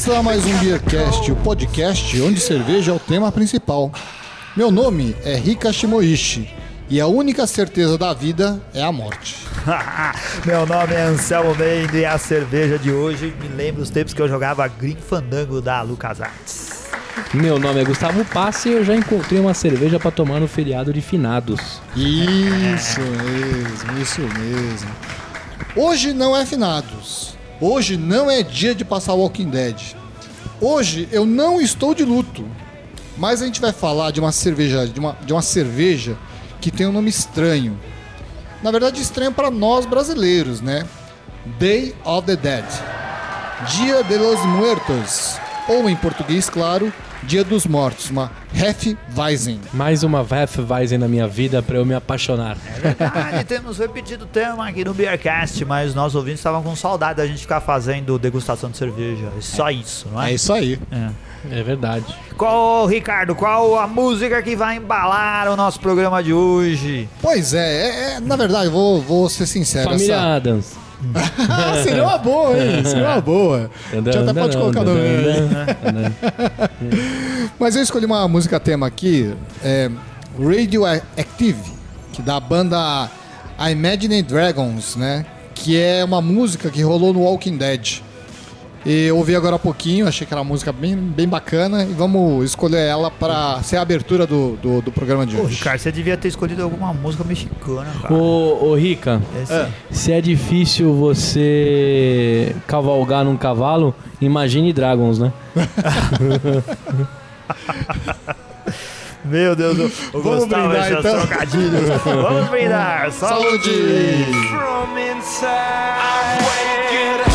começa mais um Beercast, o podcast onde cerveja é o tema principal. Meu nome é Rika Shimoishi e a única certeza da vida é a morte. Meu nome é Anselmo Mendes e a cerveja de hoje me lembra os tempos que eu jogava Green Fandango da LucasArts. Meu nome é Gustavo Passe e eu já encontrei uma cerveja para tomar no feriado de finados. Isso mesmo, isso mesmo. Hoje não é finados. Hoje não é dia de passar Walking Dead. Hoje eu não estou de luto. Mas a gente vai falar de uma cerveja, de uma, de uma cerveja que tem um nome estranho. Na verdade, estranho para nós brasileiros, né? Day of the Dead. Dia de los Muertos. Ou em português, claro, Dia dos Mortos, uma Hefeweizen. Mais uma Hefeweizen na minha vida para eu me apaixonar. É verdade, temos repetido o tema aqui no Beercast, mas nós ouvintes estavam com saudade da gente ficar fazendo degustação de cerveja. É só isso, não é? É isso aí. É verdade. Qual, Ricardo, qual a música que vai embalar o nosso programa de hoje? Pois é, é, é, na verdade, vou, vou ser sincero. Família essa- Adams. Ah, seria uma boa, hein? Seria uma boa. A gente até pode colocar no meio. Mas eu escolhi uma música tema aqui, é Radioactive, que da banda Imagine Dragons, né? Que é uma música que rolou no Walking Dead. E eu ouvi agora há pouquinho, achei que era uma música bem, bem bacana e vamos escolher ela para ser a abertura do, do, do programa de Pô, hoje. Ricardo, você devia ter escolhido alguma música mexicana, cara. Ô, ô Rica, Esse- É. se é difícil você cavalgar num cavalo, imagine Dragons, né? Meu Deus, o, o Vamos brindar, então. trocadilhos. Vamos brindar. Saúde! Saúde!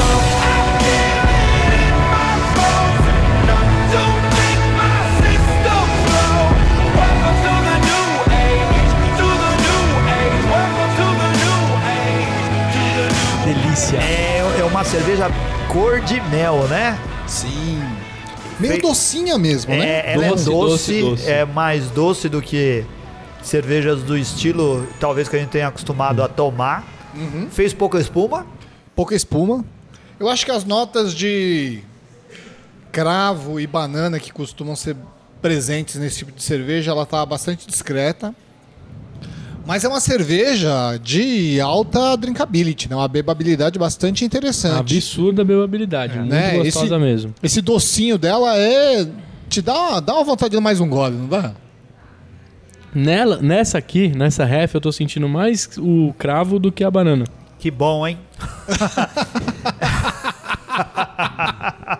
Delícia. É, é uma cerveja cor de mel, né? Sim. Meio docinha mesmo, né? É, ela Doce, é doce, doce, doce. é mais doce do que cervejas do estilo, talvez que a gente tenha acostumado a tomar. Uhum. Fez pouca espuma. pouca espuma. Eu acho que as notas de cravo e banana que costumam ser presentes nesse tipo de cerveja, ela tá bastante discreta. Mas é uma cerveja de alta drinkability, né? Uma bebabilidade bastante interessante. Absurda bebabilidade, muito né? gostosa Esse- mesmo. Esse docinho dela é te dá uma, dá uma vontade de mais um gole, não dá? Nela, nessa aqui, nessa ref, eu tô sentindo mais o cravo do que a banana. Que bom, hein?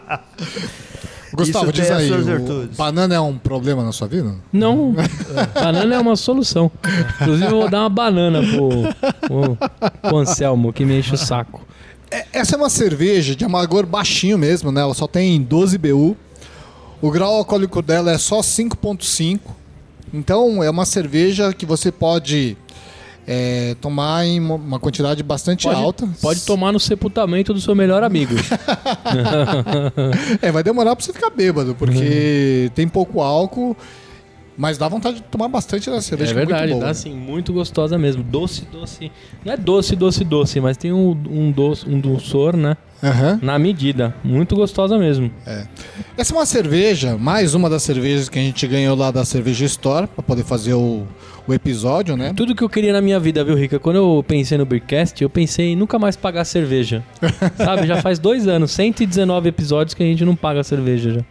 Gustavo, diz aí, o banana é um problema na sua vida? Não, banana é uma solução. Inclusive, eu vou dar uma banana pro, pro, pro Anselmo, que me enche o saco. É- Essa é uma cerveja de amargor baixinho mesmo, né? Ela só tem 12 BU. O grau alcoólico dela é só 5.5. Então é uma cerveja que você pode é, tomar em uma- quantidade bastante Pode, alta. pode tomar no sepultamento do seu melhor amigo. É, vai demorar pra você ficar bêbado, porque tem pouco álcool, mas dá vontade de tomar bastante da É cerveja. que verdade, muito boa. tá assim, muito gostosa mesmo. Doce, doce. Não é doce, doce, doce, mas tem um, um, doce, um dulçor, né? Aham. Na medida. Muito gostosa mesmo. Essa é uma cerveja, mais uma das cervejas que a gente ganhou lá da Cerveja Store, pra poder fazer o, o episódio, né? Tudo que eu queria na minha vida, viu, Rica? Quando eu pensei no Beercast, eu pensei em nunca mais pagar cerveja. Sabe? Já faz dois anos, 119 episódios que a gente não paga cerveja já.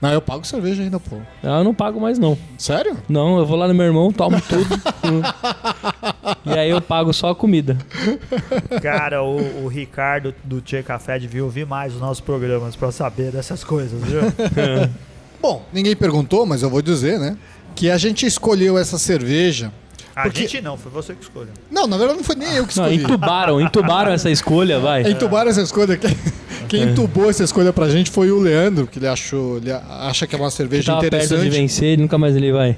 Não, eu pago cerveja ainda, pô. Ah, Eu não pago mais, não. Sério? Não, eu vou lá no meu irmão, tomo tudo. e aí eu pago só a comida. Cara, o, o Ricardo do Tchê Café devia ouvir mais os nossos programas pra saber dessas coisas, viu? Bom, ninguém perguntou, mas eu vou dizer, né? Que a gente escolheu essa cerveja. A Porque- gente não, foi você que escolheu. Não, na verdade não foi nem eu que Não, escolhi. entubaram, entubaram essa escolha, vai. Entubaram essa escolha. Quem, quem entubou essa escolha pra gente foi o Leandro, que ele achou. Ele acha que é uma cerveja Tava perto de interessante. vencer, nunca mais ele vai.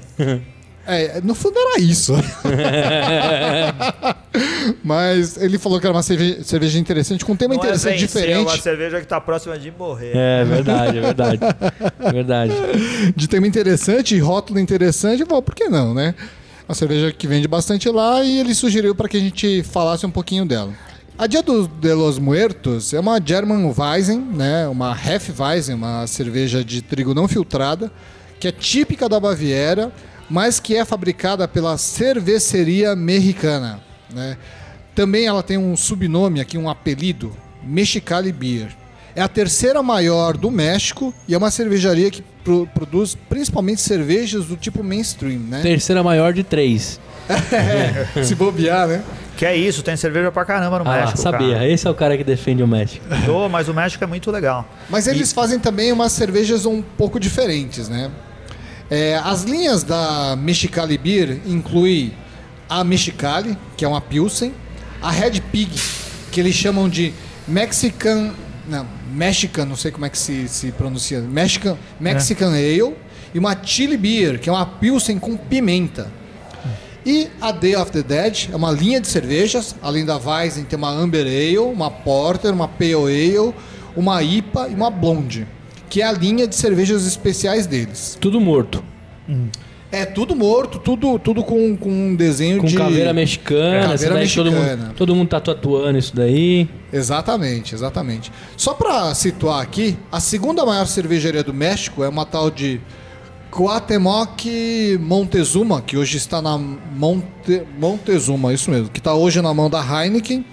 É, no fundo era isso. Mas ele falou que era uma cerveja, cerveja interessante, com um tema Não é interessante, vencer, É diferente. uma cerveja que tá próxima de morrer. É verdade, é verdade. É verdade. de tema interessante, rótulo interessante, bom, por que não, né? Uma cerveja que vende bastante lá e ele sugeriu para que a gente falasse um pouquinho dela. A Dia do, de los Muertos é uma German Weizen, né? Uma Hefeweizen, uma cerveja de trigo não filtrada, que é típica da Baviera, mas que é fabricada pela cerveceria mexicana, né? Também ela tem um subnome aqui, um apelido, Mexicali Beer. É a terceira maior do México e é uma cervejaria que pro- produz principalmente cervejas do tipo mainstream, né? Terceira maior de três. Se bobear, né? Que é isso, tem cerveja pra caramba no Ah, México. sabia. cara. Esse é o cara que defende o México. Ô, mas o México é muito legal. Mas eles fazem também umas cervejas um pouco diferentes, né? É, as linhas da Mexicali Beer incluem a Mexicali, que é uma Pilsen, a Red Pig, que eles chamam de Mexican... Não, Mexican, não sei como é que se, se pronuncia. Mexican, Mexican Ale e uma Chili Beer, que é uma Pilsen com pimenta. E a Day of the Dead é uma linha de cervejas, além da Weizen tem uma Amber Ale, uma Porter, uma Pale Ale, uma IPA e uma Blonde, que é a linha de cervejas especiais deles. Tudo morto. É tudo morto, tudo, tudo com, com um desenho Com de... caveira mexicana. Caveira daí Todo, mexicana. mundo, todo mundo tá tatuando isso daí. Exatamente, exatamente. Só pra situar aqui, a segunda maior cervejaria do México é uma tal de Cuauhtémoc Montezuma, que hoje está na Monte, Montezuma, isso mesmo, que está hoje na mão da Heineken.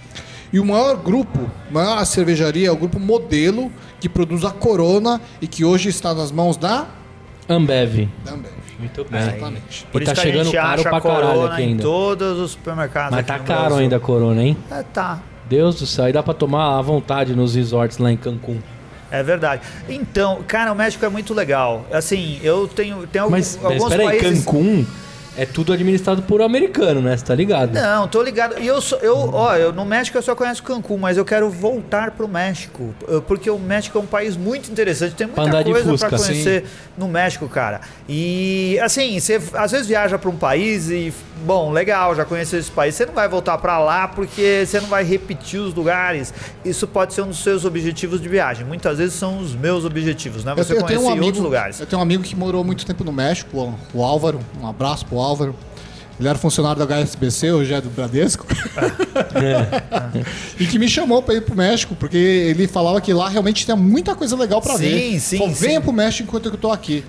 E o maior grupo, a maior cervejaria é o grupo Modelo, que produz a Corona e que hoje está nas mãos da Ambev. da Ambev. Muito bem. Exatamente. Por E isso tá que a chegando gente caro acha pra caralho Corona aqui em ainda. todos os supermercados Mas aqui tá no caro ainda a corona, hein? É, tá. Deus do céu, aí dá pra tomar à vontade nos resorts lá em Cancún. É verdade. Então, cara, o México é muito legal. Assim, eu tenho, tenho alguns, Mas, mas alguns espera aí, países... Cancún é tudo administrado por americano, né? Você tá ligado? Não, tô ligado. E eu, sou, eu, ó, eu no México eu só conheço Cancún, mas eu quero voltar pro México, eh, porque o México é um país muito interessante, tem muita andar coisa Fusca, pra conhecer no México, cara. E assim, você às vezes viaja pra um país e bom, legal, já conheceu esse país, você não vai voltar pra lá porque você não vai repetir os lugares. Isso pode ser um dos seus objetivos de viagem. Muitas vezes são os meus objetivos, né? Você eu conhecer um amigo, outros lugares. Eu tenho um amigo que morou muito tempo no México, o- o Álvaro. Um abraço pro Álvaro. Ele era funcionário da HSBC, hoje é do Bradesco. e que me chamou pra ir pro México, porque ele falava que lá realmente tinha muita coisa legal pra Sim, ver. sim, Falou, venha sim. pro México enquanto eu tô aqui.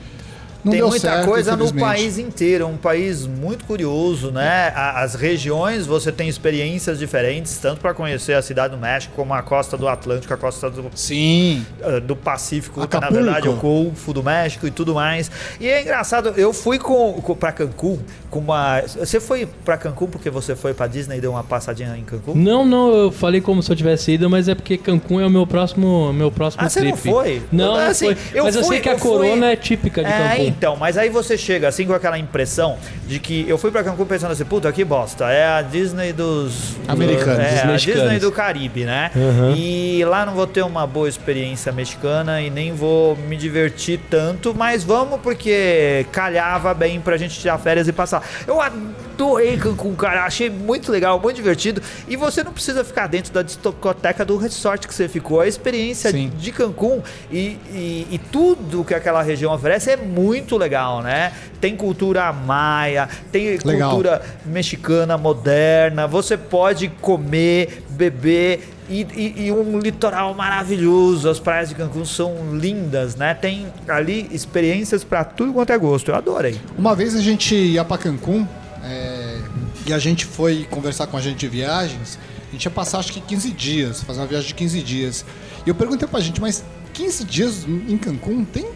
Não Tem deu muita certo, coisa no país inteiro, um país muito curioso, né? A- As regiões você tem experiências diferentes, tanto para conhecer a cidade do México como a costa do Atlântico, a costa do, Sim. eh, do Pacífico, que na verdade é o Golfo do México e tudo mais. E é engraçado, eu fui com, com para Cancún com uma você foi para Cancún porque você foi para Disney e deu uma passadinha em Cancún? Não, não, eu falei como se eu tivesse ido, mas é porque Cancún é o meu próximo, meu próximo Ah, você trip. não foi? Não, não Assim, foi. eu mas eu fui- sei que a eu fui- corona é típica de É, Cancún. Então, mas aí você chega assim com aquela impressão de que eu fui pra Cancún pensando assim, puta, que bosta, é a Disney dos Americanos, é, dos a mexicanos. Disney do Caribe, né? Uhum. E lá não vou ter uma boa experiência mexicana e nem vou me divertir tanto, mas vamos porque calhava bem pra gente tirar férias e passar. Eu adorei Cancún, cara, achei muito legal, muito divertido e você não precisa ficar dentro da discoteca do resort que você ficou. A experiência Sim. de Cancún e, e, e tudo que aquela região oferece é muito legal, né? Tem cultura maia, tem Legal. cultura mexicana moderna, você pode comer, beber. E, e- e um litoral maravilhoso, as praias de Cancún são lindas, né? Tem ali experiências pra tudo quanto é gosto. Eu adorei. Uma vez a gente ia pra Cancún é, e a gente foi conversar com a gente de viagens. A gente ia passar acho que 15 dias, fazer uma viagem de 15 dias. E eu perguntei pra gente, mas 15 dias em Cancún tem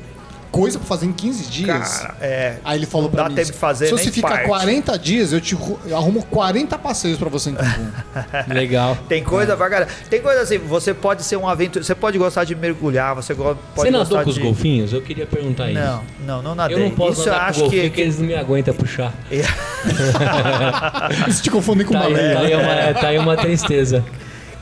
coisa pra fazer em 15 dias? Cara, é. Aí ele falou pra dá mim, tempo de fazer se nem você ficar parte." 40 dias, eu te eu arrumo 40 passeios pra você em Cancún. Legal. Tem coisa pra caralho. Tem coisa assim, você pode ser um aventura, você pode gostar de mergulhar, você pode Você nadou gostar com os de... golfinhos? Eu queria perguntar isso. Não, não, não nadei. Eu não posso Isso eu nadar com acho que, porque eles não me aguentam puxar. Isso te confunde com Tá aí, baleia. tá aí uma, tá aí uma tristeza.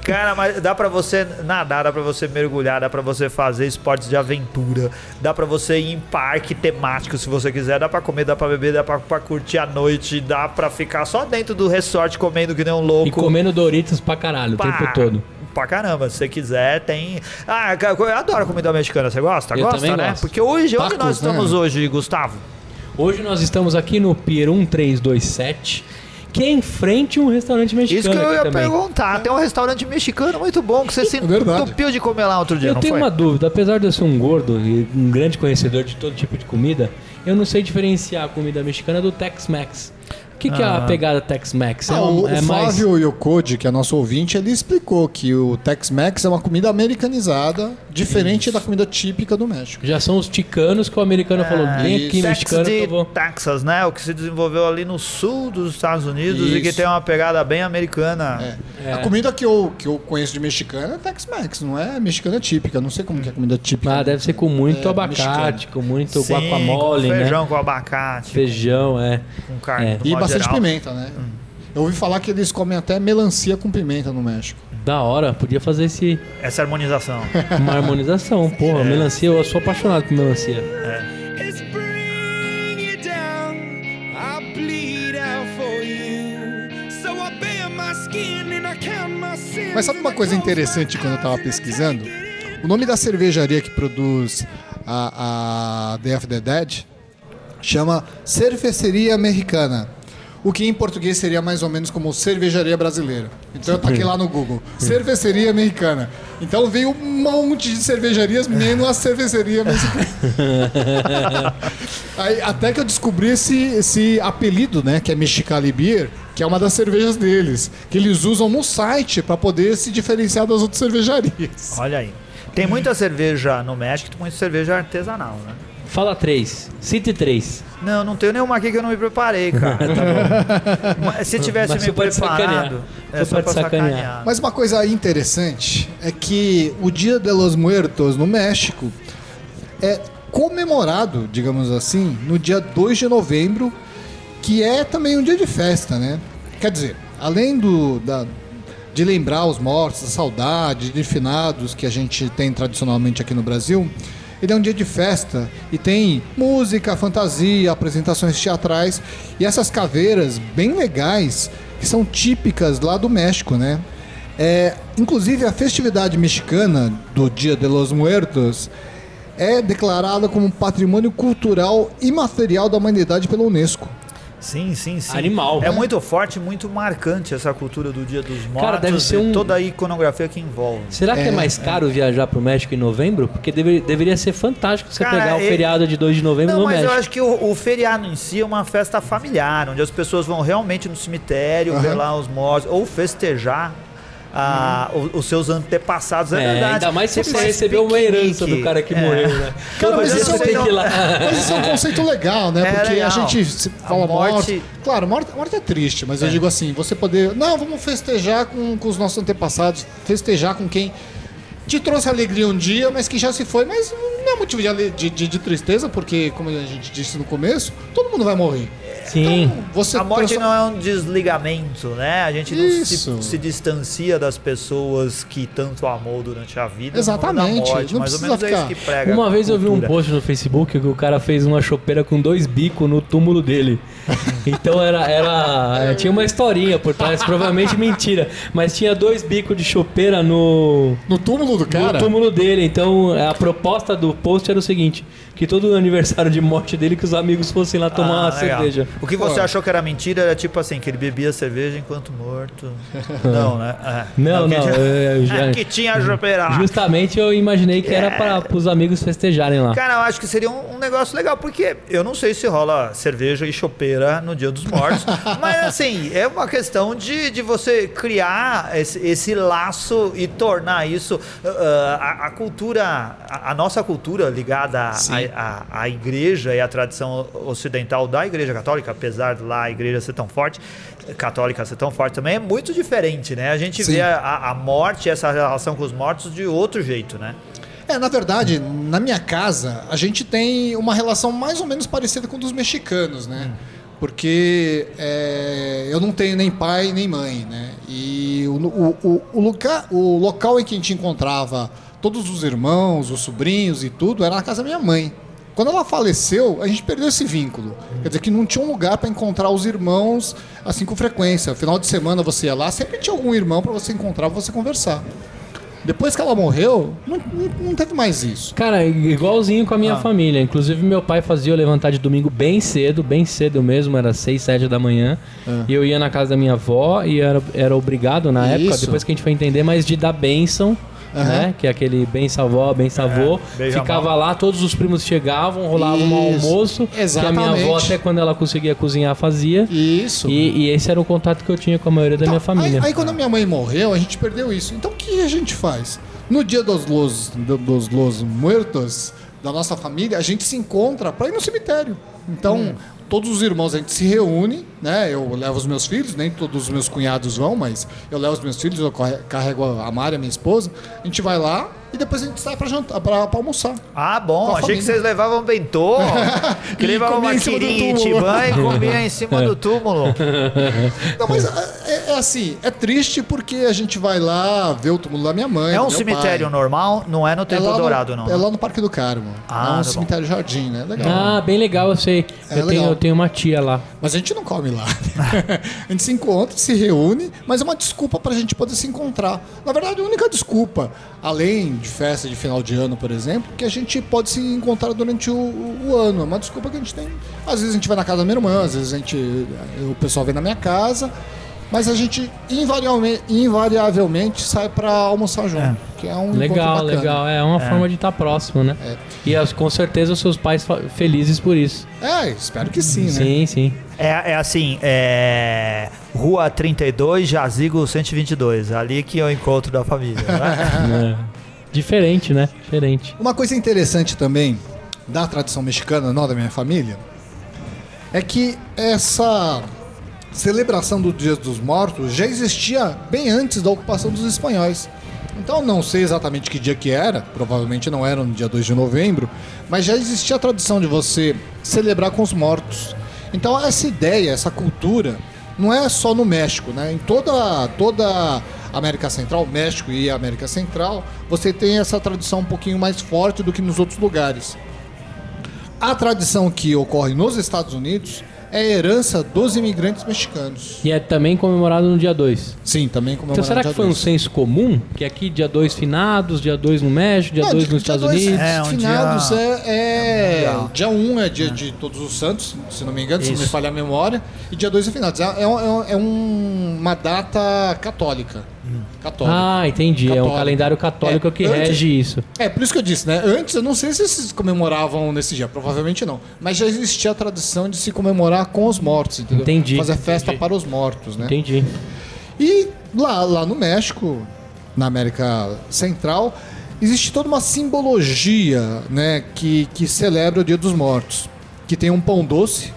Cara, mas dá pra você nadar, dá pra você mergulhar, dá pra você fazer esportes de aventura, dá pra você ir em parque temático se você quiser, dá pra comer, dá pra beber, dá pra, pra curtir a noite, dá pra ficar só dentro do resort comendo que nem um louco. E comendo Doritos pra caralho o tempo todo. Pra caramba, se você quiser, tem. Ah, eu adoro comida mexicana, você gosta? Eu gosta, também né? gosto. Porque hoje, onde Tacos, nós estamos né? hoje, Gustavo? Hoje nós estamos aqui no Pier 1327, que é em frente a um restaurante mexicano. Isso que eu ia também. perguntar. Tem um restaurante mexicano muito bom que você se verdade. entupiu de comer lá outro dia, Eu não tenho foi? uma dúvida, apesar de eu ser um gordo e um grande conhecedor de todo tipo de comida, eu não sei diferenciar a comida mexicana do Tex-Mex. O que, que é a Ah. pegada Tex-Mex? Ah, um- o, o Flávio Yokodi, que é nosso ouvinte, ele explicou que o Tex-Mex é uma comida americanizada, diferente da comida típica do México. Já são os ticanos que o americano falou, vem aqui. Texas mexicano que de eu vou... Texas, né? O que se desenvolveu ali no sul dos Estados Unidos e que Isso. tem uma pegada bem americana. É. É. A comida que eu, que eu conheço de mexicana é Tex-Mex, não é mexicana típica. Não sei como que é a comida típica. Ah, deve ser com muito É, abacate, com muito Sim, guacamole, com né? feijão com abacate, Feijão, é. com carne. É. E bastante geral. pimenta, né? Eu ouvi falar que eles comem até melancia com pimenta no México. Da hora, podia fazer esse, Essa harmonização. uma harmonização. Porra, melancia, eu sou apaixonado por melancia. It's Mas sabe uma coisa interessante quando eu tava pesquisando? O nome da cervejaria que produz a, a Day of the Dead chama Cerveceria Americana. O que em português seria mais ou menos como cervejaria brasileira. Então eu taquei lá no Google. Cerveceria Americana. Então veio um monte de cervejarias, menos a cerveceria mexicana. Aí, até que eu descobri esse, esse apelido, né? Que é Mexicali Beer, que é uma das cervejas deles. Que eles usam no site para poder se diferenciar das outras cervejarias. Olha aí. Tem muita cerveja no México, tem muita cerveja artesanal, né? Fala três, cite três. Não, não tenho nenhuma aqui que eu não me preparei, cara. Mas Se tivesse Mas me preparado, sacanear. é Só pra sacanear. sacanear. Mas uma coisa interessante é que o Dia de los Muertos no México é comemorado, digamos assim, no dia 2 de novembro, que é também um dia de festa, né? Quer dizer, além do, da, de lembrar os mortos, a saudade de finados que a gente tem tradicionalmente aqui no Brasil, ele é um dia de festa e tem música, fantasia, apresentações teatrais e essas caveiras bem legais que são típicas lá do México, né? É, inclusive a festividade mexicana do Dia de los Muertos é declarada como patrimônio cultural imaterial da humanidade pela Unesco. Sim, sim, sim. Animal. É É. muito forte, muito marcante essa cultura do Dia dos Mortos Cara, deve ser e um- toda a iconografia que envolve. Será que é, É, mais caro viajar pro México em novembro? Porque deve- deveria ser fantástico você Cara, pegar o ele- feriado de 2 de novembro Não, no mas México. eu acho que o, o feriado em si é uma festa familiar, onde as pessoas vão realmente no cemitério ver Aham. lá os mortos, ou festejar ah, o- os seus antepassados. É, É, verdade. ainda mais se você recebeu uma herança do cara que É. morreu, né? Cara, mas isso é tem que ir lá. Mas isso é um conceito legal, né? É Porque legal. a gente se A fala morte- morte. Claro, morte, morte é triste, mas eu digo assim, você poder. Não, vamos festejar com, com os nossos antepassados, festejar com quem te trouxe alegria um dia, mas que já se foi, mas não é motivo de, de, de- de tristeza, porque, como a gente disse no começo, todo mundo vai morrer. Sim. Você A morte transforma- não é um desligamento, né? A gente não se, se distancia das pessoas que tanto amou durante a vida. Exatamente, morte, não mais ou menos é isso ficar- que prega. Uma vez eu vi um post no Facebook que o cara fez uma chopeira com dois bicos no túmulo dele. Então era, era tinha uma historinha por trás, provavelmente mentira, mas tinha dois bicos de chopeira no No túmulo do cara. no túmulo dele. Então a proposta do post era o seguinte: que todo aniversário de morte dele que os amigos fossem lá tomar Ah, uma legal. cerveja. O que você Pô. achou que era mentira era tipo assim, que ele bebia cerveja enquanto morto. não, né? É. Não, que não, tinha- eu já- que tinha chopeira lá. Justamente eu imaginei que era para os amigos festejarem lá. Cara, eu acho que seria um, um negócio legal, porque eu não sei se rola cerveja e chopeira no Dia dos Mortos, mas assim, é uma questão de, de você criar esse, esse laço e tornar isso ah, a, a cultura, a, a nossa cultura ligada à igreja e à tradição ocidental da igreja católica, apesar de lá a igreja ser tão forte, católica ser tão forte também, é muito diferente, né? A gente Sim. vê a, a- morte, essa relação com os mortos de outro jeito, né? É, na verdade, na minha casa, a gente tem uma relação mais ou menos parecida com a dos mexicanos, né? Porque é, eu não tenho nem pai nem mãe, né? E o, o, o, o, lugar, o local em que a gente encontrava todos os irmãos, os sobrinhos e tudo, era na casa da minha mãe. Quando ela faleceu, a gente perdeu esse vínculo. Quer dizer que não tinha um lugar para encontrar os irmãos assim com frequência. Final de semana você ia lá, sempre tinha algum irmão para você encontrar, para você conversar. Depois que ela morreu, não, não, teve mais isso. Cara, igualzinho com a minha Ah. família. Inclusive, meu pai fazia eu levantar de domingo bem cedo, bem cedo mesmo, era 6, 7 da manhã. Ah. E eu ia na casa da minha avó e era, era obrigado na época, Isso. depois que a gente foi entender, mas de dar bênção. Aham. Né? Que é aquele benção avó, benção avô. beija a Ficava mão. lá, todos os primos chegavam, rolava um Isso. almoço. Que a minha avó, Exatamente. até quando ela conseguia cozinhar, fazia. Isso. E, e esse era o contato que eu tinha com a maioria da Então, minha família. Aí, aí quando a minha mãe morreu, a gente perdeu isso. Então o que a gente faz? No dia dos los, do- dos los muertos da nossa família, a gente se encontra para ir no cemitério. Então, Hum. todos os irmãos a gente se reúne, né? Eu levo os meus filhos, nem todos os meus cunhados vão, mas eu levo os meus filhos, eu carrego a Mari, a minha esposa. A gente vai lá e depois a gente sai para jantar, para almoçar. Ah, bom. Achei que família. vocês levavam bentô. que levavam uma quirinha em. Tibã e comia em cima do túmulo. Não, mas é, é assim, é triste porque a gente vai lá ver o túmulo da minha mãe. É um meu cemitério pai. normal, não é no É Templo Dourado, no, não. é né? lá no Parque do Carmo. Ah, é tá um bom. cemitério jardim, né? Legal. Ah, bem legal, eu sei. É eu, legal. tenho, eu tenho uma tia lá. Mas a gente não come lá. a gente se encontra, se reúne, mas é uma desculpa pra gente poder se encontrar. Na verdade, a única desculpa, além de festa de final de ano, por exemplo, que a gente pode se encontrar durante o, o ano. É uma desculpa que a gente tem. Às vezes a gente vai na casa da minha irmã, às vezes a gente. O pessoal vem na minha casa. Mas a gente invariavelmente, invariavelmente sai pra almoçar junto. É. Que é um encontro Legal, bacana. legal. É uma forma de estar próximo, né? É. E as- com certeza os seus pais felizes por isso. É, espero que sim, né? Sim, sim. É, é assim, é... Rua 32, Jazigo 122. Ali que é o encontro da família. né? É. Diferente, né? Diferente. Uma coisa interessante também da tradição mexicana, não da minha família, é que essa celebração do Dia dos Mortos já existia bem antes da ocupação dos espanhóis. Então não sei exatamente que dia que era, provavelmente não era no dia 2 de novembro, mas já existia a tradição de você celebrar com os mortos. Então essa ideia, essa cultura, não é só no México, né? Em toda toda América Central, México e América Central, você tem essa tradição um pouquinho mais forte do que nos outros lugares. A tradição que ocorre nos Estados Unidos é a herança dos imigrantes mexicanos. E é também comemorado no dia 2. Sim, também como Então será que foi um senso comum? Que aqui dia 2 finados, dia 2 no México, dia 2 nos Estados Unidos? É, um finados dia- é, é- Mundial. dia 1 um é dia de Todos os Santos, se não me engano, se não me Isso. falha a memória, e dia 2 é finados. É, é um- é um- é um- uma data católica. Católica. Ah, entendi. É um Católico. calendário católico É, que antes- rege isso. É, por isso que eu disse, né? Antes, eu não sei se eles comemoravam nesse dia, provavelmente não. Mas já existia a tradição de se comemorar com os mortos, entendeu? Entendi, Fazer festa entendi. para os mortos, né? Entendi. E lá, lá no México, na América Central, existe toda uma simbologia né, que, que celebra o Dia dos Mortos. Que tem um pão doce,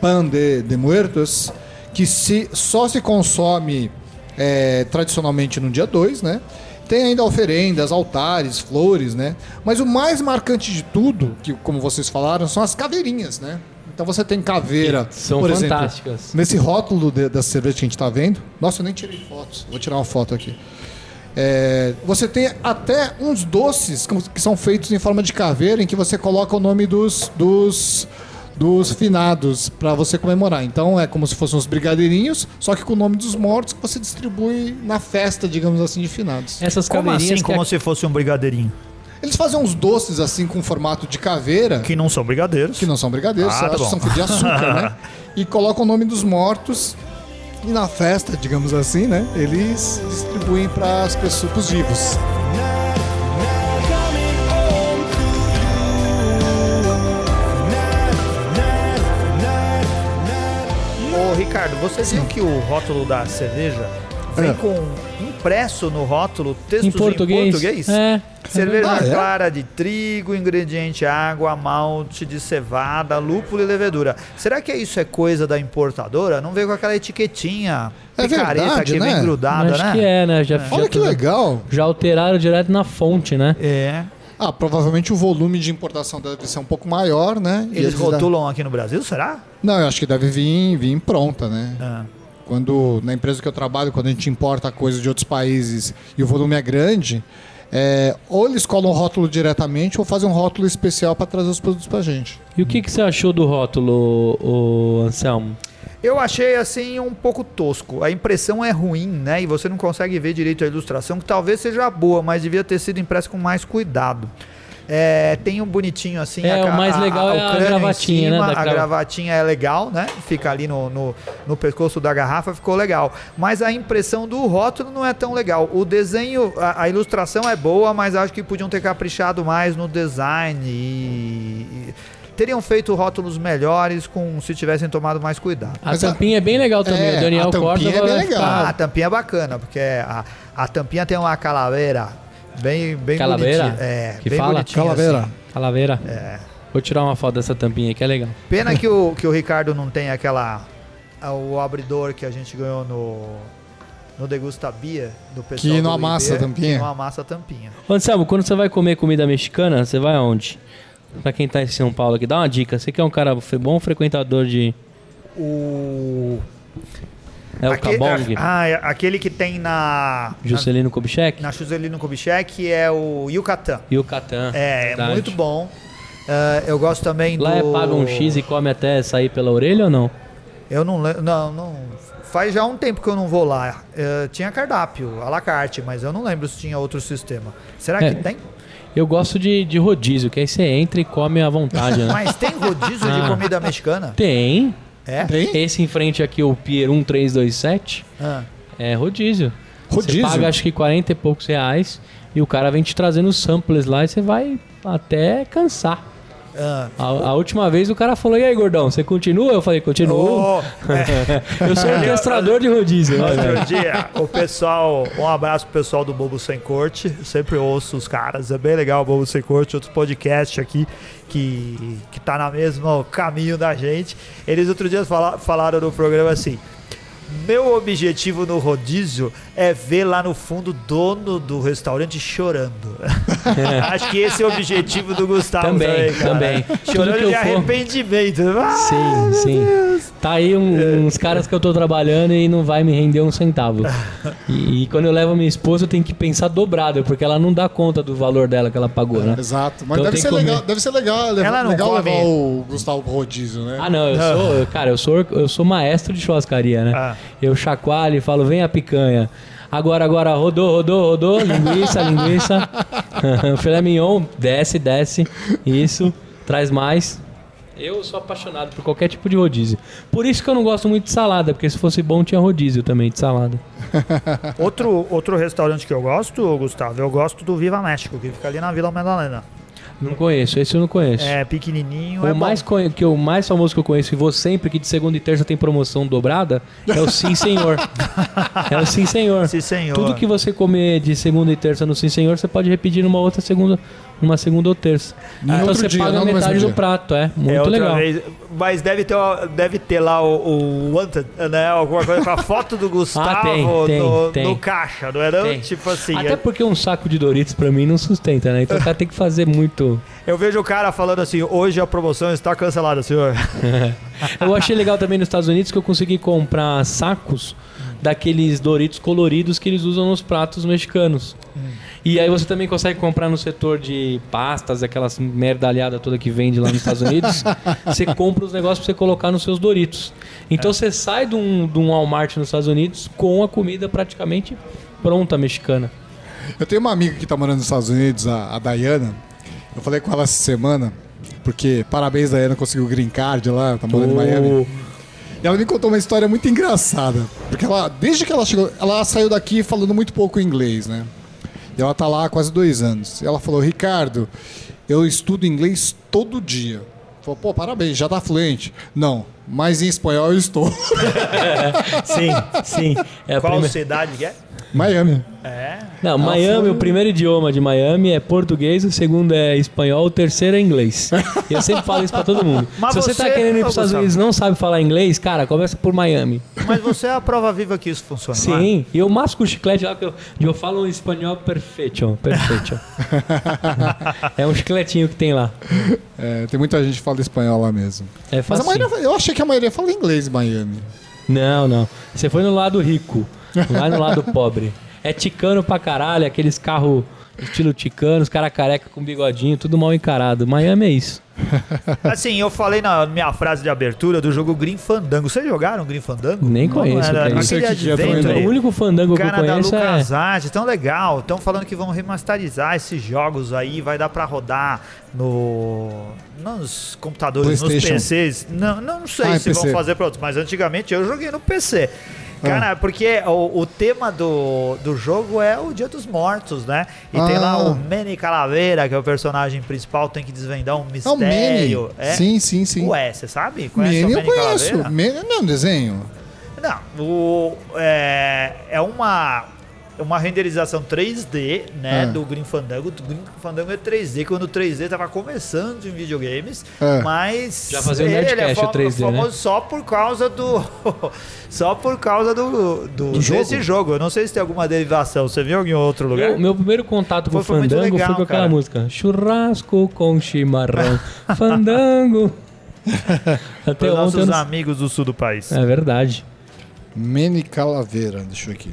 pan de, de muertos, que se, só se consome é, tradicionalmente no dia 2, né? Tem ainda oferendas, altares, flores, né? Mas o mais marcante de tudo, que como vocês falaram, são as caveirinhas, né? Então você tem caveira, São por exemplo, fantásticas. Nesse rótulo de- da cerveja que a gente tá vendo. Nossa, eu nem tirei fotos. Vou tirar uma foto aqui. É, você tem até uns doces que são feitos em forma de caveira em que você coloca o nome dos, dos, dos finados para você comemorar. Então é como se fossem uns brigadeirinhos, só que com o nome dos mortos que você distribui na festa, digamos assim, de finados. Essas Como caveirinhas assim? Como se fosse um brigadeirinho? Eles fazem uns doces assim com formato de caveira. Que não são brigadeiros. que não são brigadeiros, Ah, tá são de açúcar, né? E colocam o nome dos mortos e na festa, digamos assim, né? Eles distribuem para as pessoas, pros vivos. Ricardo, você viu que o rótulo da cerveja vem É. com impresso no rótulo textos Em português. É. Cerveja Ah, é? clara de trigo, ingrediente água, malte de cevada, lúpulo e levedura. Será que isso é coisa da importadora? Não veio com aquela etiquetinha É picareta verdade, que vem né? grudada, Acho né? que é, né? Já, Olha já- que legal! Já alteraram direto na fonte, né? É. Ah, provavelmente o volume de importação deve ser um pouco maior, né? Eles dá- rotulam aqui no Brasil, será? Não, eu acho que deve vir, vir pronta, né? Ah. Quando na empresa que eu trabalho, quando a gente importa coisas de outros países e o volume é grande, é, ou eles colam o rótulo diretamente ou fazem um rótulo especial para trazer os produtos pra gente. E o que, que você achou do rótulo, o Anselmo? Eu achei assim um pouco tosco. A impressão é ruim, né? E você não consegue ver direito a ilustração, que talvez seja boa, mas devia ter sido impressa com mais cuidado. É, tem um bonitinho assim. É, ca- o mais legal é a crânio em gravatinha, né, cima, da A crava- gravatinha é legal, né? Fica ali no, no, no pescoço da garrafa, ficou legal. Mas a impressão do rótulo não é tão legal. O desenho, a, a ilustração é boa, mas acho que podiam ter caprichado mais no design e. e teriam feito rótulos melhores com se tivessem tomado mais cuidado. A Mas a- tampinha é bem legal também. É, o Daniel a tampinha Corda é bem vai legal. Ah, a tampinha é bacana, porque a, a tampinha tem uma calaveira bem, bem Calaveira? bonitinha. É, Que bem fala? bonitinha, Calaveira. assim. Calaveira. É. Vou tirar uma foto dessa tampinha aí, que é legal. Pena que o, que o Ricardo não tem aquela. a- O abridor que a gente ganhou no. No Degusta Bia do pessoal. Que não amassa a tampinha. Que não amassa a tampinha. Anselmo, quando você vai comer comida mexicana, você vai aonde? Pra quem tá em São Paulo aqui, dá uma dica. Você que é um cara bom frequentador de... O. É o Cabong? Ah, é aquele que tem na. Juscelino Kubitschek? Na, Juscelino Kubitschek é o Yucatan. E o Catan. É, verdade. muito bom. Ah, eu gosto também Lá do. é paga um X e come até sair pela orelha ou não? Eu não lembro. Não, não. Faz já um tempo que eu não vou lá. Eh, tinha cardápio, à la carte, mas eu não lembro se tinha outro sistema. Será É. que tem? Eu gosto de, de rodízio, que aí você entra e come à vontade, né? Mas tem rodízio de Ah. comida mexicana? Tem. É? Tem? Esse em frente aqui, o Pier 1327, Ah. é rodízio. Rodízio? Você paga acho que 40 e poucos reais e o cara vem te trazendo samples lá e você vai até cansar. Ah. A, a última vez o cara falou, e aí, gordão, você continua? Eu falei, continuo. Oh, é. Eu sou orquestrador de rodízio. Outro dia, o pessoal, um abraço pro pessoal do Bobo Sem Corte. Eu sempre ouço os caras, é bem legal o Bobo Sem Corte, outro podcast aqui que, que tá no mesmo caminho da gente. Eles outro dia fala- falaram no programa assim. Meu objetivo no rodízio é ver lá no fundo o dono do restaurante chorando. Acho que esse é o objetivo do Gustavo Também, também, cara. também. Chorando que eu de for- arrependimento. Ah, Sim, sim. Tá aí um- uns caras que eu tô trabalhando e não vai me render um centavo. E, e quando eu levo a minha esposa, eu tenho que pensar dobrado, porque ela não dá conta do valor dela que ela pagou, né? Exato. Mas Então deve, ser legal, deve ser legal, levar, Ela não legal come. levar o Gustavo rodízio, né? Ah, não, eu sou, cara, eu sou, eu sou maestro de churrascaria, né? Ah. Eu chacoalho e falo, vem a picanha. Agora, agora, rodou, rodou, rodou, linguiça, linguiça. Filé mignon, desce, desce. Isso, traz mais. Eu sou apaixonado por qualquer tipo de rodízio. Por isso que eu não gosto muito de salada, porque se fosse bom tinha rodízio também de salada. Outro, outro restaurante que eu gosto, Gustavo, eu gosto do Viva México, que fica ali na Vila Madalena. Não conheço, esse eu não conheço. É pequenininho, O é mais bom. conhe- que o mais famoso que eu conheço e vou sempre que de segunda e terça tem promoção dobrada é o Sim Senhor. é o Sim Senhor. Sim, senhor. Tudo que você comer de segunda e terça no Sim Senhor, você pode repetir numa outra segunda, numa segunda ou terça. Em então você dia, paga metade do dia. prato, é. é Muito outra legal. vez. Mas deve ter, deve ter lá o, o Wanted, né? Alguma coisa com a foto do Gustavo Ah, tem, tem, no, tem. no caixa, não é não? Tipo assim, Até é- porque um saco de Doritos pra mim não sustenta, né? Então o cara tem que fazer muito. Eu vejo o cara falando assim, hoje a promoção está cancelada, senhor. Eu achei legal também nos Estados Unidos que eu consegui comprar sacos daqueles Doritos coloridos que eles usam nos pratos mexicanos. E aí você também consegue comprar no setor de pastas, aquelas merdalhada toda que vende lá nos Estados Unidos. você compra os negócios pra você colocar nos seus Doritos. Então você sai de um, de um Walmart nos Estados Unidos com a comida praticamente pronta mexicana. Eu tenho uma amiga que tá morando nos Estados Unidos, a, a Dayana. Eu falei com ela essa semana, porque parabéns, Dayana, conseguiu o green card lá, tá morando em Miami. E ela me contou uma história muito engraçada. Porque ela, desde que ela chegou, ela saiu daqui falando muito pouco inglês, né? E ela tá lá há quase dois anos. E ela falou, Ricardo, eu estudo inglês todo dia. Falou, pô, parabéns, já tá fluente. Não, mas em espanhol eu estou. Sim, sim. É a Qual prime- cidade que é? Miami. É. Não, Miami, o primeiro idioma de Miami é português, o segundo é espanhol, o terceiro é inglês. E eu sempre falo isso pra todo mundo. Mas Se você, você- tá querendo ir pros Estados. Unidos e não sabe falar inglês, cara, começa por Miami. Mas você é a prova viva que isso funciona, é? Sim, e eu masco o chiclete lá que eu, eu falo um espanhol perfeito, perfeito. é um chicletinho que tem lá. É, tem muita gente que fala espanhol lá mesmo. É Mas a fácil. maioria, eu achei que a maioria fala inglês em Miami. Não, não. Você foi no lado rico, lá no lado pobre. É ticano pra caralho, aqueles carros estilo ticano, os caras careca com bigodinho, tudo mal encarado. Miami é isso. Assim, eu falei na minha frase de abertura do jogo Green Fandango. Vocês jogaram Green Fandango? Nem conheço, Era. Não sei aquele o é único fandango que eu Cara da conheço é. LucasArts, tão legal. Estão falando que vão remasterizar esses jogos aí, vai dar pra rodar no nos computadores, nos. PCs. Não, não sei Ah, em se vão PC. fazer pra outros, mas antigamente eu joguei no PC. Cara, porque o, o tema do, do jogo é o Dia dos Mortos, né? E tem lá Ah. o Manny Calaveira, que é o personagem principal, tem que desvendar um É o mistério. Manny. Sim, sim, sim. Ué, você sabe? Conhece Manny o eu Manny conheço. Calaveira? Manny não é um desenho. Não, o, é, é uma, uma renderização 3D, né, É. do Green Fandango. O Green Fandango é 3D, quando o 3D tava começando em videogames, É. mas Já fazia o ele, ele é Nerdcast, o 3D, né? famoso só por causa do só por causa do, do, Do jogo? desse jogo. Eu não sei se tem alguma derivação. Você viu em algum outro lugar? Eu- meu primeiro contato com Foi- o foi muito Fandango legal, foi com aquela cara. música Churrasco com chimarrão Fandango Até nossos eu amigos do sul do país. É verdade Manny Calaveira, deixa eu aqui.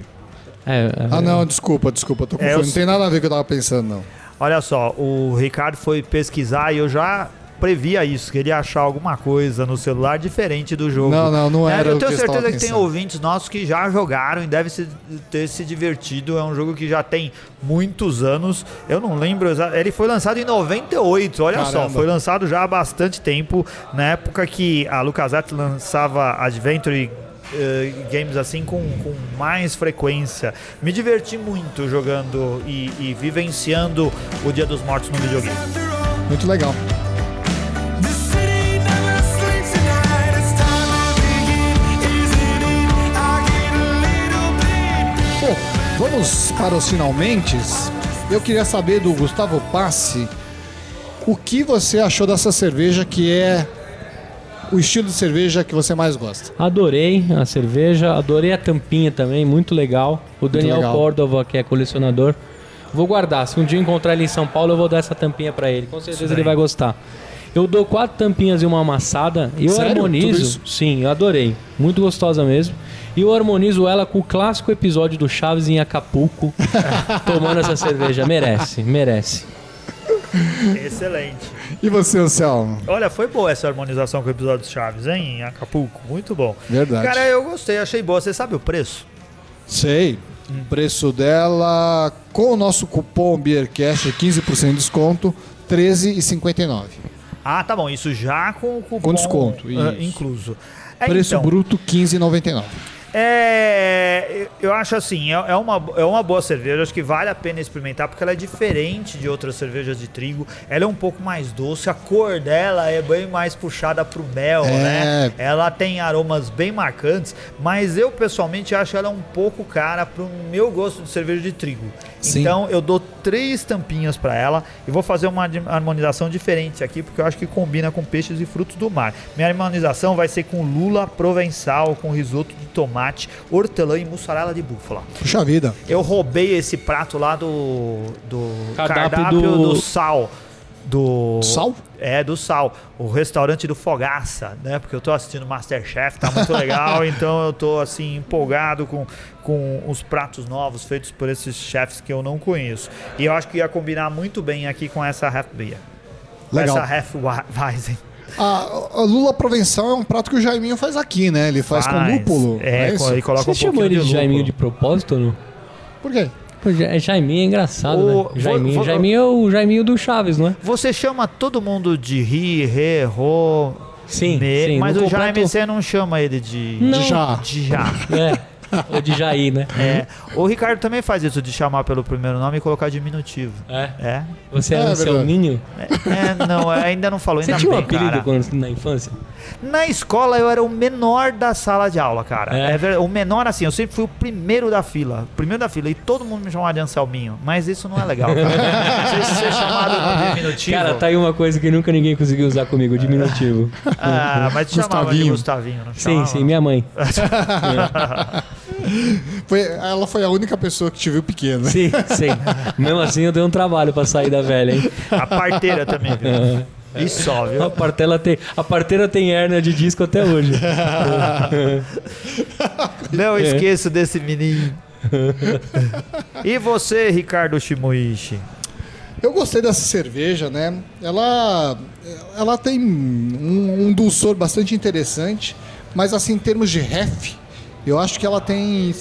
É, é, Ah, não, desculpa, desculpa, tô É, confundindo. eu- Não tem nada a ver com o que eu tava pensando, não. Olha só, o Ricardo foi pesquisar e eu já previa isso, que ele ia achar alguma coisa no celular diferente do jogo. Não, não, não É, era Eu que tenho eu estava certeza que tem pensando. ouvintes nossos que já jogaram e devem se- ter se divertido. É um jogo que já tem muitos anos. Eu não lembro exato. Ele foi lançado em 98, olha só. Caramba. Foi lançado já há bastante tempo, na época que a LucasArts lançava Adventure eh, games assim com, com mais frequência. Me diverti muito jogando e, e vivenciando o Dia dos Mortos no videogame. Muito legal. Bom, vamos para os finalmente. Eu queria saber do Gustavo Passi o que você achou dessa cerveja que é o estilo de cerveja que você mais gosta. Adorei a cerveja, adorei a tampinha também, muito legal. O Daniel legal. Córdova, que é colecionador, vou guardar. Se um dia encontrar ele em São Paulo, eu vou dar essa tampinha pra ele. Com certeza ele vai gostar. Eu dou quatro tampinhas e uma amassada. E eu Sério? Tudo harmonizo. isso? Sim, eu adorei. Muito gostosa mesmo. E eu harmonizo ela com o clássico episódio do Chaves em Acapulco, tomando essa cerveja. Merece, merece. Excelente. E você, Anselmo? Olha, foi boa essa harmonização com o episódio Chaves, hein? Em Acapulco. Muito bom. Verdade. Cara, eu gostei, achei boa. Você sabe o preço? Sei. O preço dela com o nosso cupom BeerCast 15% de desconto, R$ 13,59. Ah, tá bom. Isso já com o cupom Com desconto, isso. incluso. É, Preço então, bruto 15,99. É, eu acho assim, é é uma, é uma boa cerveja, acho que vale a pena experimentar porque ela é diferente de outras cervejas de trigo. Ela é um pouco mais doce, a cor dela é bem mais puxada pro mel, É. né? Ela tem aromas bem marcantes, mas eu pessoalmente acho ela um pouco cara pro meu gosto de cerveja de trigo. Sim. Então eu dou três tampinhas para ela e vou fazer uma harmonização diferente aqui porque eu acho que combina com peixes e frutos do mar. Minha harmonização vai ser com lula provençal, com risoto de tomate, hortelã e mussarela de búfala. Puxa vida. Eu roubei esse prato lá do, do Cardápio cardápio, do- do... sal. Do Sal? É, do Sal. O restaurante do Fogaça, né? Porque eu tô assistindo Masterchef, tá muito legal. então eu tô, assim, empolgado com, com os pratos novos feitos por esses chefs que eu não conheço. E eu acho que ia combinar muito bem aqui com essa Half Beer. Com Legal. essa Half Weizen. A, a lula provençal é um prato que o Jaiminho faz aqui, né? Ele faz, com lúpulo. É, não isso? e coloca Você um chamou pouquinho ele de de Jaiminho lúpulo. de propósito ou não? Por quê? Pô, Ja- Jaiminho é engraçado, O- né? vou- Jaiminho. vou- Jaiminho é o Jaiminho do Chaves, não é? Você chama todo mundo de ri, re, ro, Sim, me, sim, mas o completo- Jaime você não chama ele de... Não. De já. De já. É. Ou de Jair, né? É. O Ricardo também faz isso de chamar pelo primeiro nome e colocar diminutivo. É. É? Você é, É, um verdade. Selminho? É, não, ainda não falou, Você ainda tinha um bem, apelido cara. quando, na infância? Na escola eu era o menor da sala de aula, cara. É? É o menor assim, eu sempre fui o primeiro da fila. o Primeiro da fila. E todo mundo me chamava de Anselminho. Mas isso não é legal, cara. Ser, ser chamado de diminutivo. Cara, tá aí uma coisa que nunca ninguém conseguiu usar comigo, diminutivo. Ah, mas te chamavam de Gustavinho. Gustavinho, não sim, chamava? sim, minha mãe. Foi, ela foi a única pessoa que te viu pequeno. Sim, sim. Mesmo assim eu dei um trabalho pra sair da velha, hein? A parteira também, viu? E só, viu? A parteira tem, a parteira tem hérnia de disco até hoje. Não esqueço desse menino. E você, Ricardo Shimuishi? Eu gostei dessa cerveja, né? Ela, ela tem um, um dulçor bastante interessante, mas assim, em termos de ref, eu acho que ela tem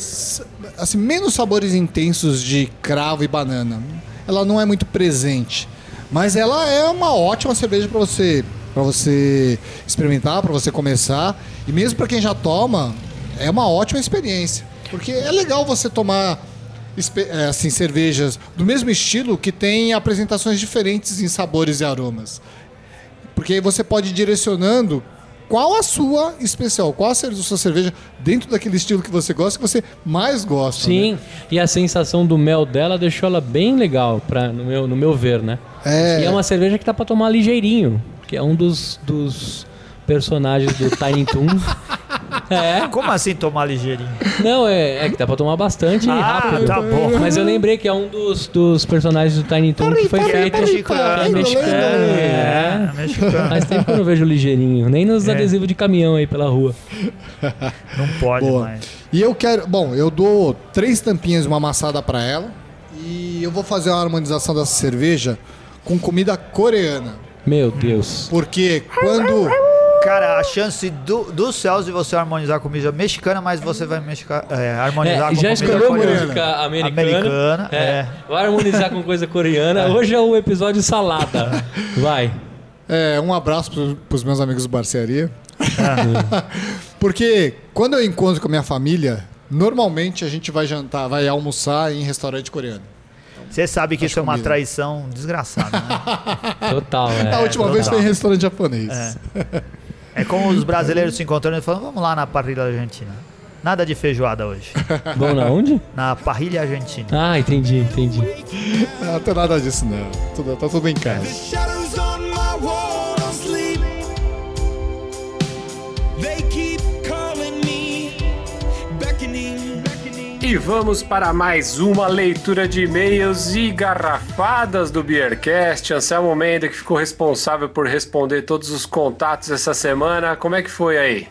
assim, menos sabores intensos de cravo e banana. Ela não é muito presente, mas ela é uma ótima cerveja para você para você experimentar, para você começar e mesmo para quem já toma, é uma ótima experiência, porque é legal você tomar é, assim cervejas do mesmo estilo que tem apresentações diferentes em sabores e aromas. Porque aí você pode ir direcionando qual a sua especial, qual a sua cerveja dentro daquele estilo que você gosta, que você mais gosta. Sim, né? e a sensação do mel dela deixou ela bem legal, pra, no, meu, no meu ver, né? É. E é uma cerveja que dá pra tomar ligeirinho, que é um dos, dos personagens do Tiny Toon. É, Como assim tomar ligeirinho? não, é, é que dá pra tomar bastante e Ah, rápido. tá bom. Mas eu lembrei que é um dos, dos personagens do Tiny Toon que foi feito. parei, mexicano. É mexicano, é. É, mexicano. Faz tempo que eu não vejo ligeirinho, nem nos É. adesivos de caminhão aí pela rua. Não pode Boa. mais. E eu quero. Bom, eu dou três tampinhas, uma amassada pra ela. E eu vou fazer uma harmonização dessa cerveja com comida coreana. Meu Deus. Porque quando. Cara, a chance do, dos céus de você harmonizar com comida mexicana, mas você vai mexica, é, harmonizar É, com já comida escolheu coreana. música americana. Americana, é. é. Vai harmonizar com coisa coreana. Hoje é o episódio salada. Vai. É, um abraço pro, pros meus amigos do Barcearia. Ah. Porque quando eu encontro com a minha família, normalmente a gente vai jantar, vai almoçar em restaurante coreano. Você sabe que Acho isso é uma traição desgraçada, né? Total, é. a última total. vez foi em restaurante japonês. É como os brasileiros se encontrando e falando, vamos lá na parrilha argentina. Nada de feijoada hoje. Bom, na onde? Na parrilha argentina. Ah, entendi, entendi. Não, não tem nada disso, não. Tudo, tá tudo em casa. They E vamos para mais uma leitura de e-mails e garrafadas do Beercast. Anselmo Mendes, que ficou responsável por responder todos os contatos essa semana. Como é que foi aí?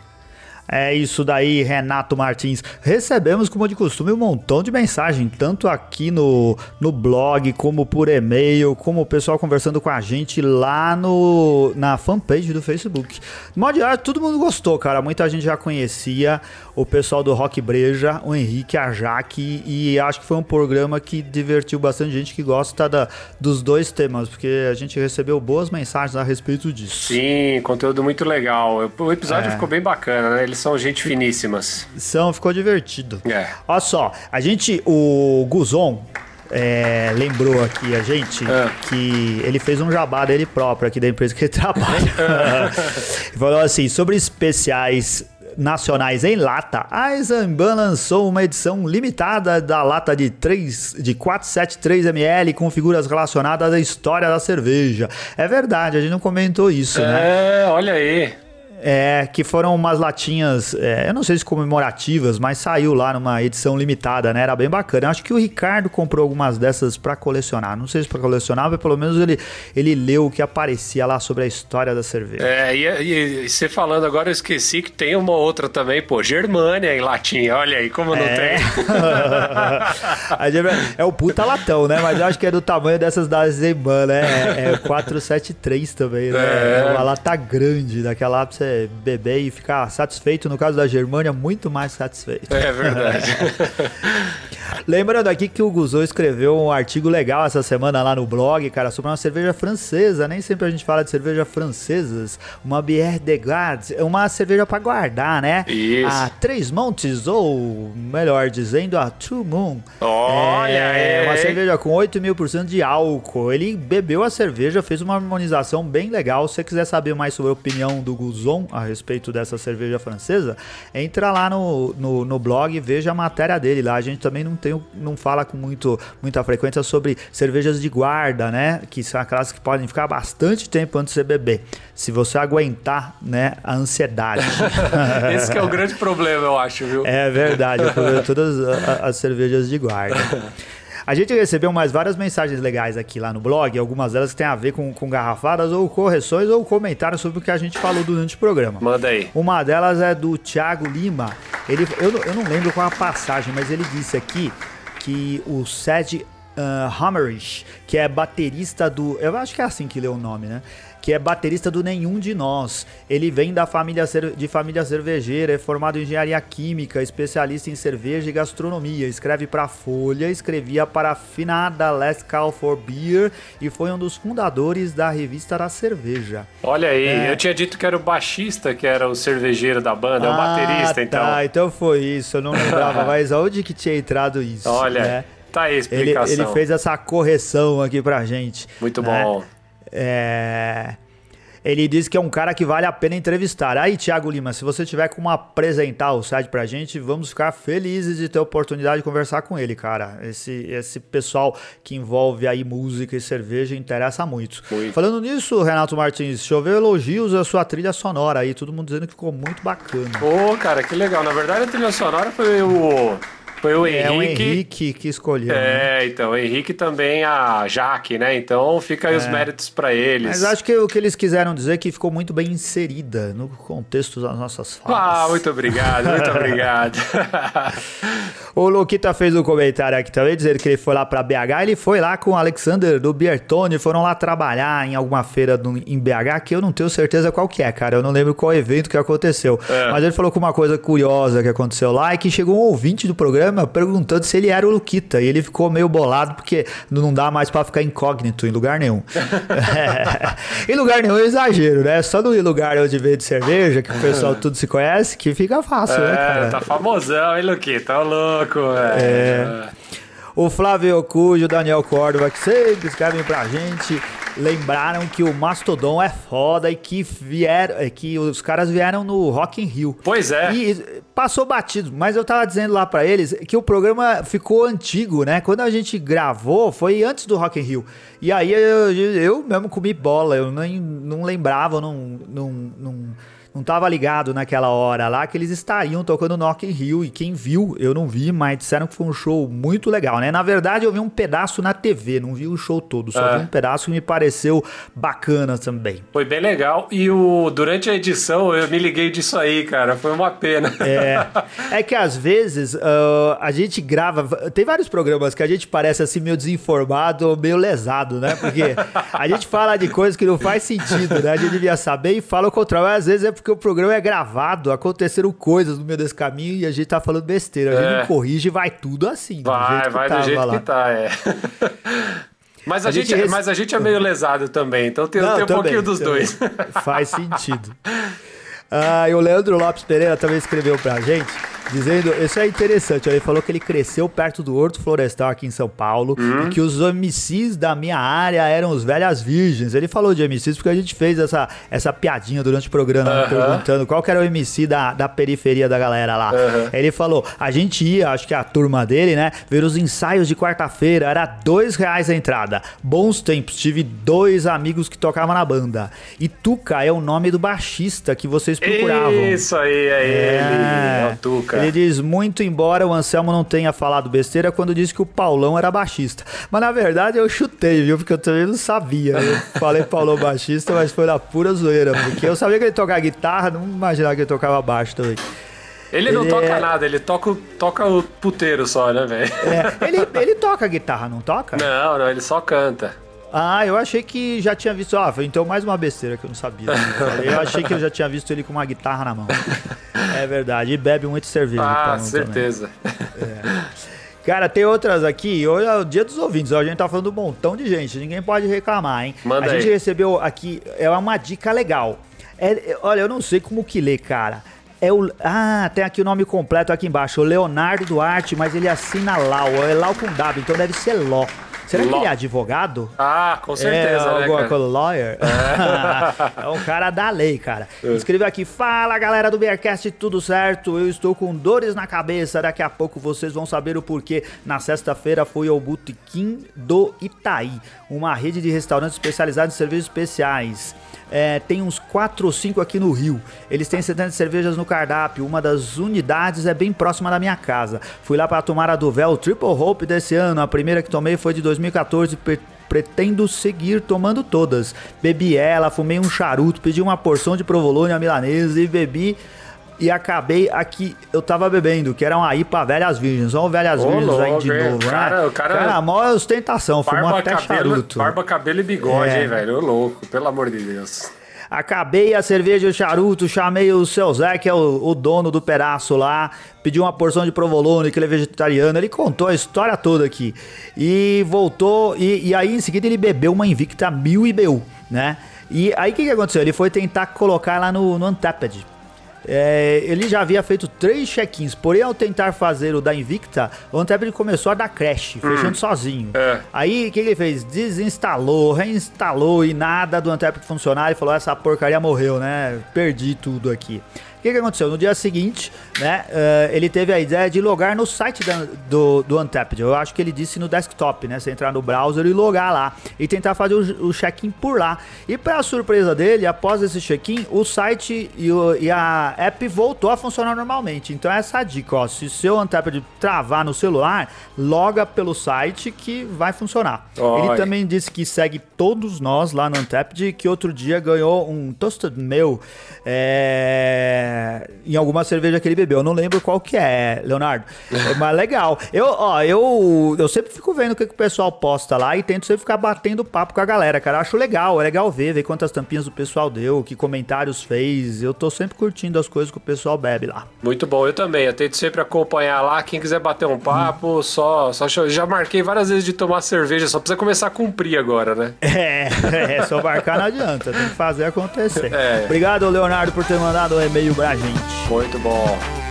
É isso daí, Renato Martins. Recebemos, como de costume, um montão de mensagem, tanto aqui no, no blog, como por e-mail, como o pessoal conversando com a gente lá no, na fanpage do Facebook. De modo geral, todo mundo gostou, cara. Muita gente já conhecia o pessoal do Rock Breja, o Henrique, a Jaque, e acho que foi um programa que divertiu bastante gente que gosta da, dos dois temas, porque a gente recebeu boas mensagens a respeito disso. Sim, conteúdo muito legal. O episódio É. ficou bem bacana, né? Eles são gente finíssimas. São, ficou divertido. É. Olha só, a gente, o Guzon é, lembrou aqui a gente Ah. que ele fez um jabá dele próprio aqui da empresa que ele trabalha. Ele falou assim, sobre especiais nacionais em lata, a Examban lançou uma edição limitada da lata de 3 de 473ml com figuras relacionadas à história da cerveja. É verdade, a gente não comentou isso, né? É, olha aí. É, que foram umas latinhas, é, eu não sei se comemorativas, mas saiu lá numa edição limitada, né? Era bem bacana. Eu acho que o Ricardo comprou algumas dessas pra colecionar. Não sei se pra colecionar, mas pelo menos ele, ele leu o que aparecia lá sobre a história da cerveja. É, e, e- você falando agora, eu esqueci que tem uma outra também, pô, Germânia em latinha. Olha aí, como não É. tem. É o puta latão, né? Mas eu acho que é do tamanho dessas da Zeman, né? É, é 473 também, né? É. Uma lata grande, daquela pra você beber e ficar satisfeito. No caso da Germânia, muito mais satisfeito. É verdade. Lembrando aqui que o Guzou escreveu um artigo legal essa semana lá no blog, cara, sobre uma cerveja francesa. Nem sempre a gente fala de cerveja francesas. Uma Bière de Garde. É uma cerveja pra guardar, né? Isso. A Três Montes, ou melhor dizendo, a Two Moon. Olha é uma cerveja com 8 mil por cento de álcool. Ele bebeu a cerveja, fez uma harmonização bem legal. Se você quiser saber mais sobre a opinião do Guzon a respeito dessa cerveja francesa, entra lá no, no, no blog e veja a matéria dele lá. A gente também não, tem, não fala com muito, muita frequência sobre cervejas de guarda, né? Que são aquelas que podem ficar bastante tempo antes de você beber. Se você aguentar, né, a ansiedade. Esse é o grande problema, eu acho, viu? É verdade, eu todas a- a- as cervejas de guarda. A gente recebeu mais várias mensagens legais aqui lá no blog, algumas delas têm a ver com, com garrafadas ou correções ou comentários sobre o que a gente falou durante o programa. Manda aí. Uma delas é do Thiago Lima. Ele, eu, não- eu não lembro qual a passagem, mas ele disse aqui que o Sed uh, Hammerich, que é baterista do. Eu acho que é assim que lê o nome, né? Que é baterista do Nenhum de Nós. Ele vem da família de família cervejeira, é formado em engenharia química, especialista em cerveja e gastronomia. Escreve para Folha, escrevia para a finada Last Call for Beer e foi um dos fundadores da revista da cerveja. Olha aí, É. eu tinha dito que era o baixista que era o cervejeiro da banda, é o baterista, então. Tá, então foi isso, eu não lembrava, mas onde que tinha entrado isso? Olha, né? tá aí a Ele, explicação. ele fez essa correção aqui pra gente. Muito né? bom. É, Ele diz que é um cara que vale a pena entrevistar. Aí, Thiago Lima, se você tiver como apresentar o site pra gente, vamos ficar felizes de ter a oportunidade de conversar com ele, cara. Esse, esse pessoal que envolve aí música e cerveja interessa muito. Muito. Falando nisso, Renato Martins, choveu elogios à sua trilha sonora aí, todo mundo dizendo que ficou muito bacana. Pô, cara, que legal. Na verdade, a trilha sonora foi o. Foi o É o Henrique. Henrique que escolheu. né? É, então, o Henrique também a Jaque, né? Então fica aí os méritos pra eles. É. Mas acho que o que eles quiseram dizer é que ficou muito bem inserida no contexto das nossas falas. Ah, muito obrigado, muito obrigado. O Luquita fez um comentário aqui também, dizendo que ele foi lá pra BH. Ele foi lá com o Alexander do Biertone, foram lá trabalhar em alguma feira do- em BH, que eu não tenho certeza qual que é, cara. Eu não lembro qual evento que aconteceu. É. Mas ele falou com uma coisa curiosa que aconteceu lá, é que chegou um ouvinte do programa perguntando se ele era o Luquita. E ele ficou meio bolado, porque não dá mais pra ficar incógnito em lugar nenhum. É. Em lugar nenhum é exagero, né? Só no lugar onde vende cerveja, que o pessoal tudo se conhece, que fica fácil, né, cara? É, tá famosão, hein, Luquita? Tá louco, velho. É. O Flávio Cujo, o Daniel Córdova, que sempre escrevem pra gente, lembraram que o Mastodon é foda e que vieram, que os caras vieram no Rock in Rio. Pois é. E passou batido, mas eu tava dizendo lá pra eles que o programa ficou antigo, né? Quando a gente gravou, foi antes do Rock in Rio. E aí eu, eu mesmo comi bola, eu nem, não lembrava, não, não, não, não tava ligado naquela hora lá que eles estariam tocando Rock in Rio. E quem viu, eu não vi, mas disseram que foi um show muito legal, né? Na verdade, eu vi um pedaço na TV, não vi o show todo, só É. vi um pedaço que me pareceu bacana também. Foi bem legal. E o, durante a edição eu me liguei disso aí, cara. Foi uma pena. É, é que às vezes ah, a gente grava. Tem vários programas que a gente parece assim meio desinformado ou meio lesado, né? Porque a gente fala de coisas que não faz sentido, né? A gente devia saber e fala o contrário. Mas às vezes é porque o programa é gravado, aconteceram coisas no meio desse caminho e a gente tá falando besteira. A gente É. corrige, vai tudo assim. do Vai, que vai do jeito lá. que tá, é. Mas a, A gente, gente rece- mas a gente é meio lesado também, então tem, Não, tem um também, pouquinho dos também. dois. Faz sentido. Ah, e o Leandro Lopes Pereira também escreveu pra gente, dizendo, isso é interessante, ele falou que ele cresceu perto do Horto Florestal aqui em São Paulo Uhum. e que os MCs da minha área eram os velhas virgens. Ele falou de MCs porque a gente fez essa, essa piadinha durante o programa, Aham. perguntando qual era o MC da, da periferia da galera lá. Ele falou, a gente ia, acho que a turma dele, né, ver os ensaios de quarta-feira, era dois reais a entrada. Bons tempos, tive dois amigos que tocavam na banda. E Tuca é o nome do baixista que vocês procuravam. Isso aí, é, ele, é o Tuca. Ele diz muito embora o Anselmo não tenha falado besteira quando disse que o Paulão era baixista. Mas na verdade eu chutei, viu? Porque eu também não sabia. Eu falei Paulão baixista, mas foi na pura zoeira. Porque eu sabia que ele tocava guitarra, não imaginava que ele tocava baixo também. Ele não ele toca é- nada, ele toca, o- toca o puteiro só, né, velho? É, ele, ele toca guitarra, não toca? Não, não, ele só canta. Ah, eu achei que já tinha visto. Ah, então mais uma besteira que eu não sabia. Eu achei que eu já tinha visto ele com uma guitarra na mão. É verdade. E bebe muito cerveja. Ah, então, certeza. Cara, tem outras aqui. Hoje é o dia dos ouvintes. A gente tá falando um montão de gente. Ninguém pode reclamar, hein? Manda a gente aí. recebeu aqui. É uma dica legal. É- é- olha, eu não sei como que lê, cara. É o, ah, tem aqui o nome completo aqui embaixo. O Leonardo Duarte, mas ele assina Lau. É Lau com W, então deve ser Ló. Será que ele é advogado? Ah, com certeza, é, né, alguma cara? coisa, lawyer. é um cara da lei, cara. Escreveu aqui, fala galera do Bearcast, tudo certo? Eu estou com dores na cabeça, daqui a pouco vocês vão saber o porquê. Na sexta-feira fui ao Botequim do Itaí, uma rede de restaurantes especializados em cervejas especiais. É, tem uns 4 ou 5 aqui no Rio. Eles têm 70 cervejas no cardápio. Uma das unidades é bem próxima da minha casa. Fui lá para tomar a Duvel Triple Hope desse ano. A primeira que tomei foi de 2014. per- Pretendo seguir tomando todas. Bebi ela, fumei um charuto, pedi uma porção de provolone à milanesa e bebi e acabei aqui, eu tava bebendo, que era uma IPA Velhas Virgens. Olha o Velhas Ô, Virgens aí de hein? novo, O cara- né? o cara- cara, a maior ostentação, fumou até cabelo, charuto. barba, cabelo e bigode, É. hein, velho? Ô, louco, pelo amor de Deus. Acabei a cerveja e o charuto, chamei o seu Zé, que é o, o dono do pedaço lá, pedi uma porção de provolone, que ele é vegetariano, ele contou a história toda aqui. E voltou, e, e aí em seguida ele bebeu uma Invicta 1000 IBU, né? E aí o que, que aconteceu? Ele foi tentar colocar lá no, no Untapped. É, ele já havia feito três check-ins, porém ao tentar fazer o da Invicta, o Untapped começou a dar crash, fechando sozinho. É. Aí o que, que ele fez? Desinstalou, reinstalou e nada do Untapped funcionar. E falou: essa porcaria morreu, né? Perdi tudo aqui. O que, que aconteceu? No dia seguinte, né, eh, ele teve a ideia de logar no site da- do, do Untapped. Eu acho que ele disse no desktop, né? Você entrar no browser e logar lá. E tentar fazer o, o check-in por lá. E para surpresa dele, após esse check-in, o site e, o- e a app voltou a funcionar normalmente. Então essa é a dica, ó. Se seu Untapped travar no celular, loga pelo site que vai funcionar. Olha. Ele também disse que segue todos nós lá no Untapped e que outro dia ganhou um Toasted Meu é, em alguma cerveja que ele bebeu. Eu não lembro qual que é, Leonardo. É, Mas legal. Eu, ó, eu, eu sempre fico vendo o que, que o pessoal posta lá e tento sempre ficar batendo papo com a galera, cara. Eu acho legal, é legal ver, ver quantas tampinhas o pessoal deu, que comentários fez. Eu tô sempre curtindo as coisas que o pessoal bebe lá. Muito bom, eu também. Eu tento sempre acompanhar lá. Quem quiser bater um papo, só, só cho- já marquei várias vezes de tomar cerveja, só precisa começar a cumprir agora, né? É, é, só marcar não adianta, tem que fazer acontecer. É. Obrigado, Leonardo, por ter mandado um e-mail pra gente. Muito bom.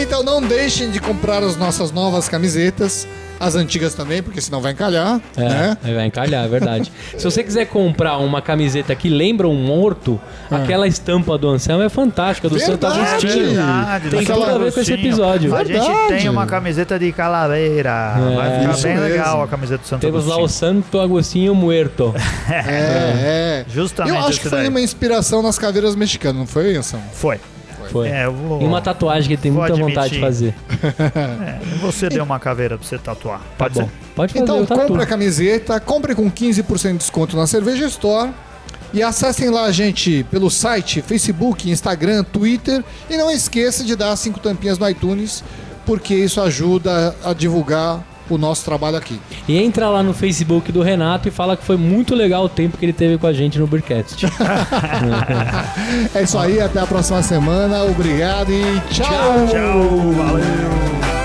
Então não deixem de comprar as nossas novas camisetas, as antigas também, porque senão vai encalhar, É, né? aí vai encalhar, é verdade. Se você quiser comprar uma camiseta que lembra um morto, aquela estampa do Anselmo é fantástica, do Santo Verdade. Agostinho. Verdade, Tem tudo a ver com esse episódio. A gente tem uma camiseta de calaveira. Vai ficar bem mesmo. legal a camiseta do Santo Temos lá Agostinho. o Santo Agostinho Muerto. É, é. Justamente Eu acho que foi daí. uma inspiração nas caveiras mexicanas, não foi, Anselmo? Foi. Foi. É, eu vou... E uma tatuagem que ele tem muita vontade de admitir. fazer. É, você deu uma caveira pra você tatuar. Tá Pode bom. ser? Pode fazer Então compre a camiseta, compre com 15% de desconto na Cerveja Store. E acessem lá a gente pelo site, Facebook, Instagram, Twitter. E não esqueça de dar cinco tampinhas no iTunes, porque isso ajuda a divulgar o nosso trabalho aqui. E entra lá no Facebook do Renato e fala que foi muito legal o tempo que ele teve com a gente no Beercast. É isso aí, até a próxima semana. Obrigado e tchau. Tchau, valeu.